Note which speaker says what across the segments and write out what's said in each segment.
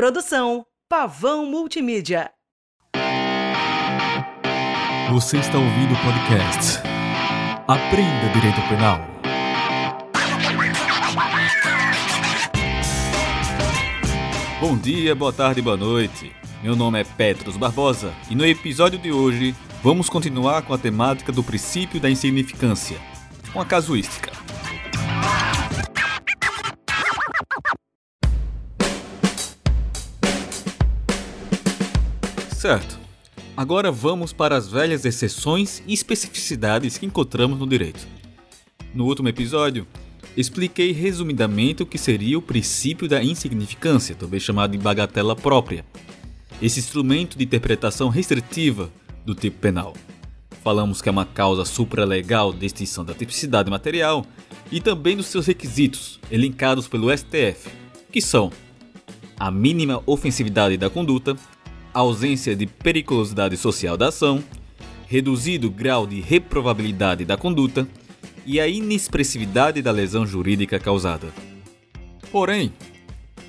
Speaker 1: Produção Pavão Multimídia.
Speaker 2: Você está ouvindo o podcast Aprenda Direito Penal. Bom dia, boa tarde, boa noite. Meu nome é Petros Barbosa e no episódio de hoje vamos continuar com a temática do princípio da insignificância, com a casuística. Certo. Agora vamos para as velhas exceções e especificidades que encontramos no direito. No último episódio, expliquei resumidamente o que seria o princípio da insignificância, também chamado de bagatela própria, esse instrumento de interpretação restritiva do tipo penal. Falamos que é uma causa supralegal de extinção da tipicidade material e também dos seus requisitos, elencados pelo STF, que são a mínima ofensividade da conduta, ausência de periculosidade social da ação, reduzido grau de reprovabilidade da conduta e a inexpressividade da lesão jurídica causada. Porém,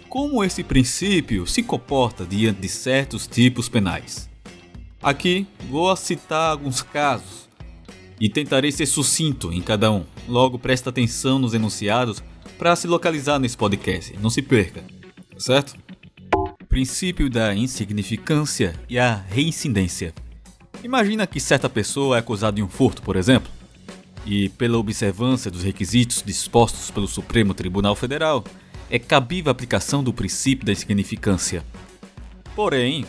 Speaker 2: como esse princípio se comporta diante de certos tipos penais? Aqui vou citar alguns casos e tentarei ser sucinto em cada um. Logo, presta atenção nos enunciados para se localizar nesse podcast, não se perca, certo? Princípio da insignificância e a reincidência. Imagina que certa pessoa é acusada de um furto, por exemplo, e pela observância dos requisitos dispostos pelo Supremo Tribunal Federal, é cabível a aplicação do princípio da insignificância. Porém,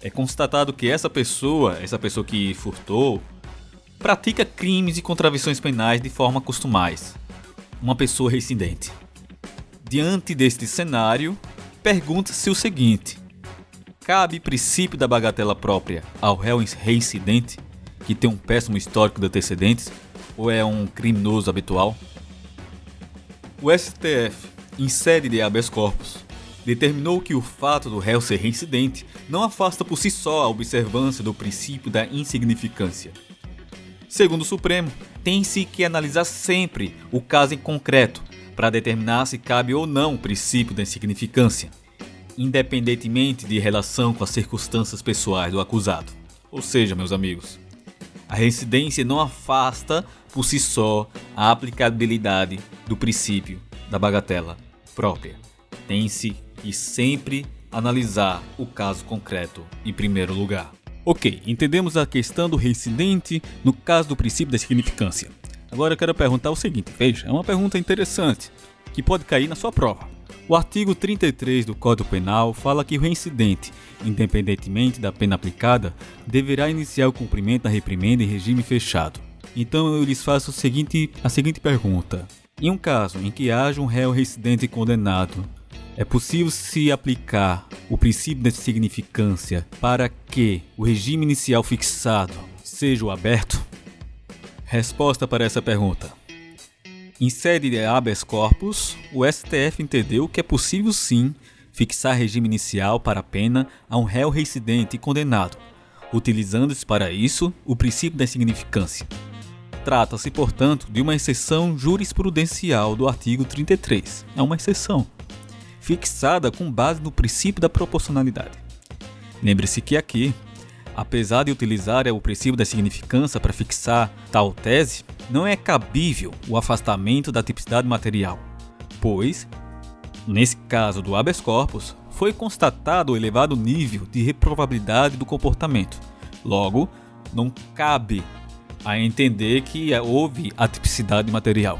Speaker 2: é constatado que essa pessoa, essa pessoa que furtou, pratica crimes e contravenções penais de forma costumais. Uma pessoa reincidente. Diante deste cenário, pergunta-se o seguinte: cabe princípio da bagatela própria ao réu reincidente, que tem um péssimo histórico de antecedentes, ou é um criminoso habitual? O STF, em sede de habeas corpus, determinou que o fato do réu ser reincidente não afasta por si só a observância do princípio da insignificância. Segundo o Supremo, tem-se que analisar sempre o caso em concreto para determinar se cabe ou não o princípio da insignificância, independentemente de relação com as circunstâncias pessoais do acusado. Ou seja, meus amigos, a reincidência não afasta por si só a aplicabilidade do princípio da bagatela própria. Tem-se que sempre analisar o caso concreto em primeiro lugar. Ok, entendemos a questão do reincidente no caso do princípio da significância. Agora eu quero perguntar o seguinte, veja, é uma pergunta interessante que pode cair na sua prova. O artigo 33 do Código Penal fala que o reincidente, independentemente da pena aplicada, deverá iniciar o cumprimento da reprimenda em regime fechado. Então eu lhes faço seguinte, a seguinte pergunta: Em um caso em que haja um réu reincidente condenado, é possível se aplicar o princípio da significância para que o regime inicial fixado seja o aberto? Resposta para essa pergunta. Em sede de habeas corpus, o STF entendeu que é possível sim fixar regime inicial para a pena a um réu reincidente e condenado, utilizando-se para isso o princípio da insignificância. Trata-se, portanto, de uma exceção jurisprudencial do artigo 33. É uma exceção, fixada com base no princípio da proporcionalidade. Lembre-se que aqui apesar de utilizar o princípio da significância para fixar tal tese, não é cabível o afastamento da tipicidade material, pois, nesse caso do habeas corpus, foi constatado o elevado nível de reprovabilidade do comportamento. Logo, não cabe a entender que houve a tipicidade material.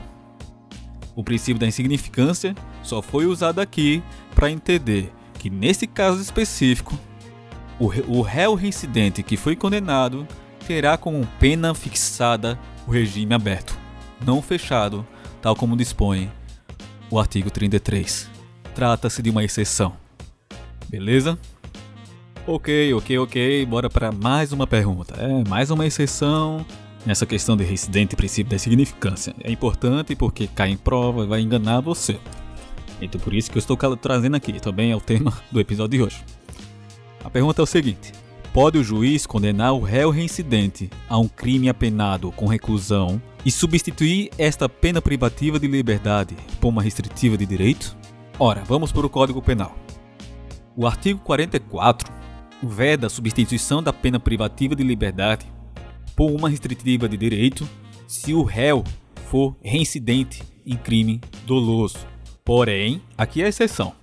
Speaker 2: O princípio da insignificância só foi usado aqui para entender que, nesse caso específico, o, réu reincidente que foi condenado terá como pena fixada o regime aberto, não fechado, tal como dispõe o artigo 33. Trata-se de uma exceção. Beleza? Ok, ok, ok. Bora para mais uma pergunta. É, mais uma exceção nessa questão de residente e princípio da significância. É importante porque cai em prova e vai enganar você. Então por isso que eu estou trazendo aqui. Também é o tema do episódio de hoje. A pergunta é o seguinte: pode o juiz condenar o réu reincidente a um crime apenado com reclusão e substituir esta pena privativa de liberdade por uma restritiva de direito? Ora, vamos para o Código Penal. O artigo 44 veda a substituição da pena privativa de liberdade por uma restritiva de direito se o réu for reincidente em crime doloso. Porém, aqui é a exceção.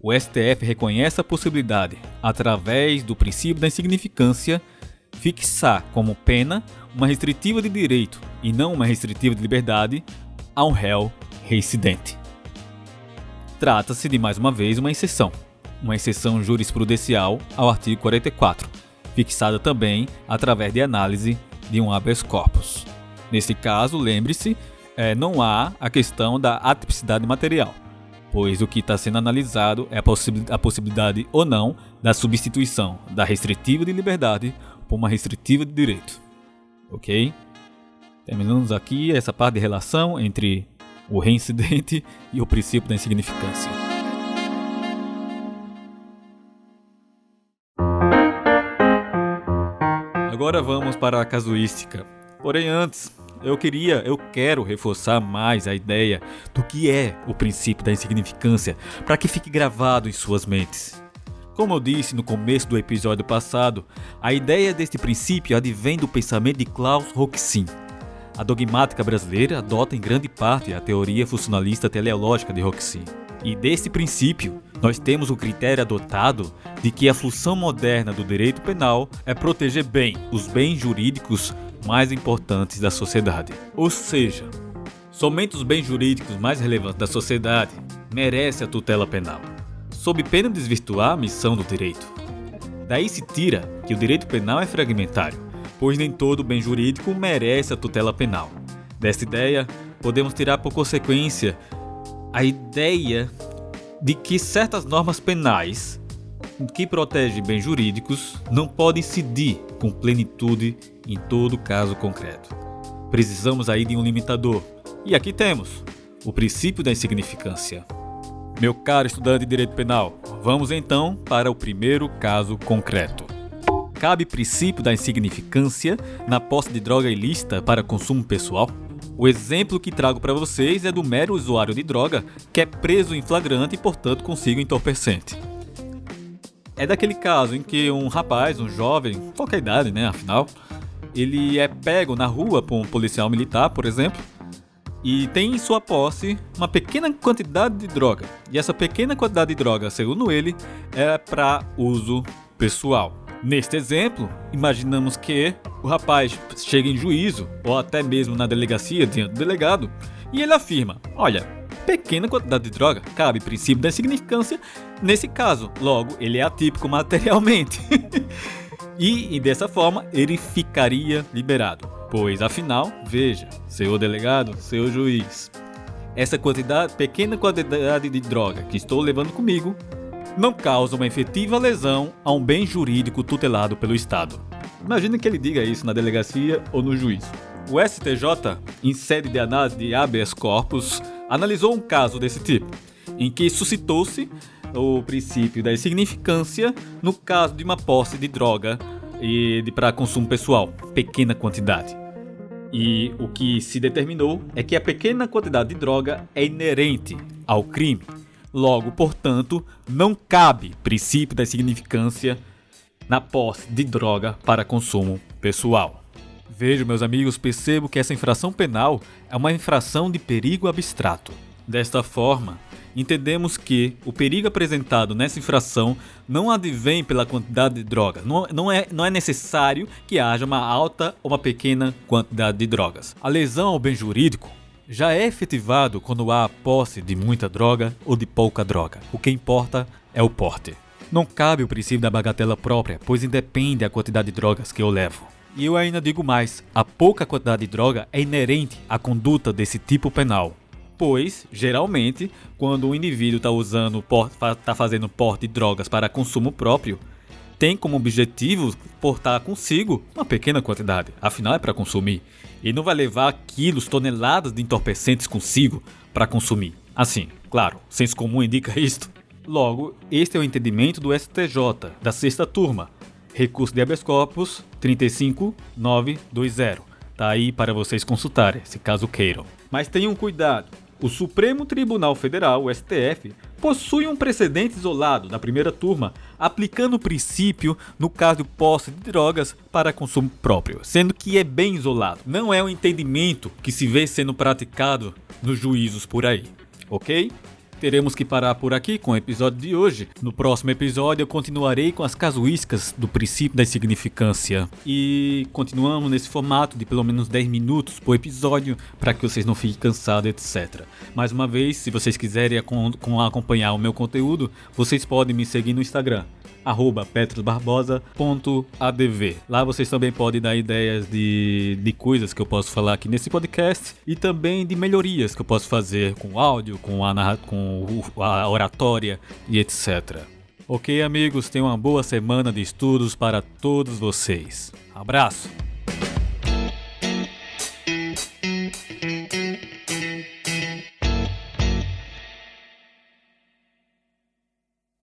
Speaker 2: O STF reconhece a possibilidade, através do princípio da insignificância, fixar como pena uma restritiva de direito e não uma restritiva de liberdade a um réu reincidente. Trata-se de mais uma vez uma exceção, uma exceção jurisprudencial ao artigo 44, fixada também através de análise de um habeas corpus. Nesse caso, lembre-se, é, não há a questão da atipicidade material, pois o que está sendo analisado é a, possib a possibilidade ou não da substituição da restritiva de liberdade por uma restritiva de direito. Ok? Terminamos aqui essa parte de relação entre o reincidente e o princípio da insignificância. Agora vamos para a casuística. Porém, antes, eu queria, eu quero reforçar mais a ideia do que é o princípio da insignificância, para que fique gravado em suas mentes. Como eu disse no começo do episódio passado, a ideia deste princípio advém do pensamento de Klaus Roxin. A dogmática brasileira adota em grande parte a teoria funcionalista teleológica de Roxin. E desse princípio, nós temos o critério adotado de que a função moderna do direito penal é proteger bem os bens jurídicos mais importantes da sociedade. Ou seja, somente os bens jurídicos mais relevantes da sociedade merecem a tutela penal sob pena de desvirtuar a missão do direito. Daí se tira que o direito penal é fragmentário, pois nem todo bem jurídico merece a tutela penal. Desta ideia, podemos tirar por consequência a ideia de que certas normas penais que protegem bens jurídicos não podem incidir com plenitude em todo caso concreto. Precisamos aí de um limitador, e aqui temos o princípio da insignificância. Meu caro estudante de direito penal, vamos então para o primeiro caso concreto. Cabe princípio da insignificância na posse de droga ilícita para consumo pessoal? O exemplo que trago para vocês é do mero usuário de droga que é preso em flagrante e, portanto, consigo entorpecente. É daquele caso em que um rapaz, um jovem, qualquer idade, né, afinal, ele é pego na rua por um policial militar, por exemplo, e tem em sua posse uma pequena quantidade de droga. E essa pequena quantidade de droga, segundo ele, é para uso pessoal. Neste exemplo, imaginamos que o rapaz chega em juízo ou até mesmo na delegacia diante do delegado e ele afirma: Olha, pequena quantidade de droga cabe princípio da insignificância nesse caso, logo ele é atípico materialmente. e, e dessa forma ele ficaria liberado. Pois afinal, veja, senhor delegado, senhor juiz, essa quantidade, pequena quantidade de droga que estou levando comigo não causa uma efetiva lesão a um bem jurídico tutelado pelo Estado. Imagina que ele diga isso na delegacia ou no juízo. O STJ, em sede de análise de habeas corpus, analisou um caso desse tipo, em que suscitou-se o princípio da insignificância no caso de uma posse de droga e de para consumo pessoal, pequena quantidade. E o que se determinou é que a pequena quantidade de droga é inerente ao crime. Logo, portanto, não cabe princípio da significância na posse de droga para consumo pessoal. Vejo, meus amigos, percebo que essa infração penal é uma infração de perigo abstrato. Desta forma, entendemos que o perigo apresentado nessa infração não advém pela quantidade de drogas. Não, não, é, não é necessário que haja uma alta ou uma pequena quantidade de drogas. A lesão ao bem jurídico já é efetivado quando há a posse de muita droga ou de pouca droga. O que importa é o porte. Não cabe o princípio da bagatela própria, pois independe da quantidade de drogas que eu levo. E eu ainda digo mais: a pouca quantidade de droga é inerente à conduta desse tipo penal pois, geralmente, quando o indivíduo está usando, está fazendo porte de drogas para consumo próprio, tem como objetivo portar consigo uma pequena quantidade, afinal é para consumir. E não vai levar quilos, toneladas de entorpecentes consigo para consumir. Assim, claro, senso comum indica isto. Logo, este é o entendimento do STJ, da sexta turma. Recurso de habeas corpus 35920. Tá aí para vocês consultarem, se caso queiram. Mas tenham cuidado, o Supremo Tribunal Federal, o STF, possui um precedente isolado da primeira turma, aplicando o princípio no caso de posse de drogas para consumo próprio, sendo que é bem isolado. Não é um entendimento que se vê sendo praticado nos juízos por aí, ok? Teremos que parar por aqui com o episódio de hoje. No próximo episódio eu continuarei com as casuísticas do princípio da insignificância. E continuamos nesse formato de pelo menos 10 minutos por episódio para que vocês não fiquem cansados, etc. Mais uma vez, se vocês quiserem acompanhar o meu conteúdo, vocês podem me seguir no Instagram petrosbarbosa.adv. Lá vocês também podem dar ideias de, de coisas que eu posso falar aqui nesse podcast e também de melhorias que eu posso fazer com o áudio, com a, com a oratória e etc. Ok, amigos, tenham uma boa semana de estudos para todos vocês. Abraço!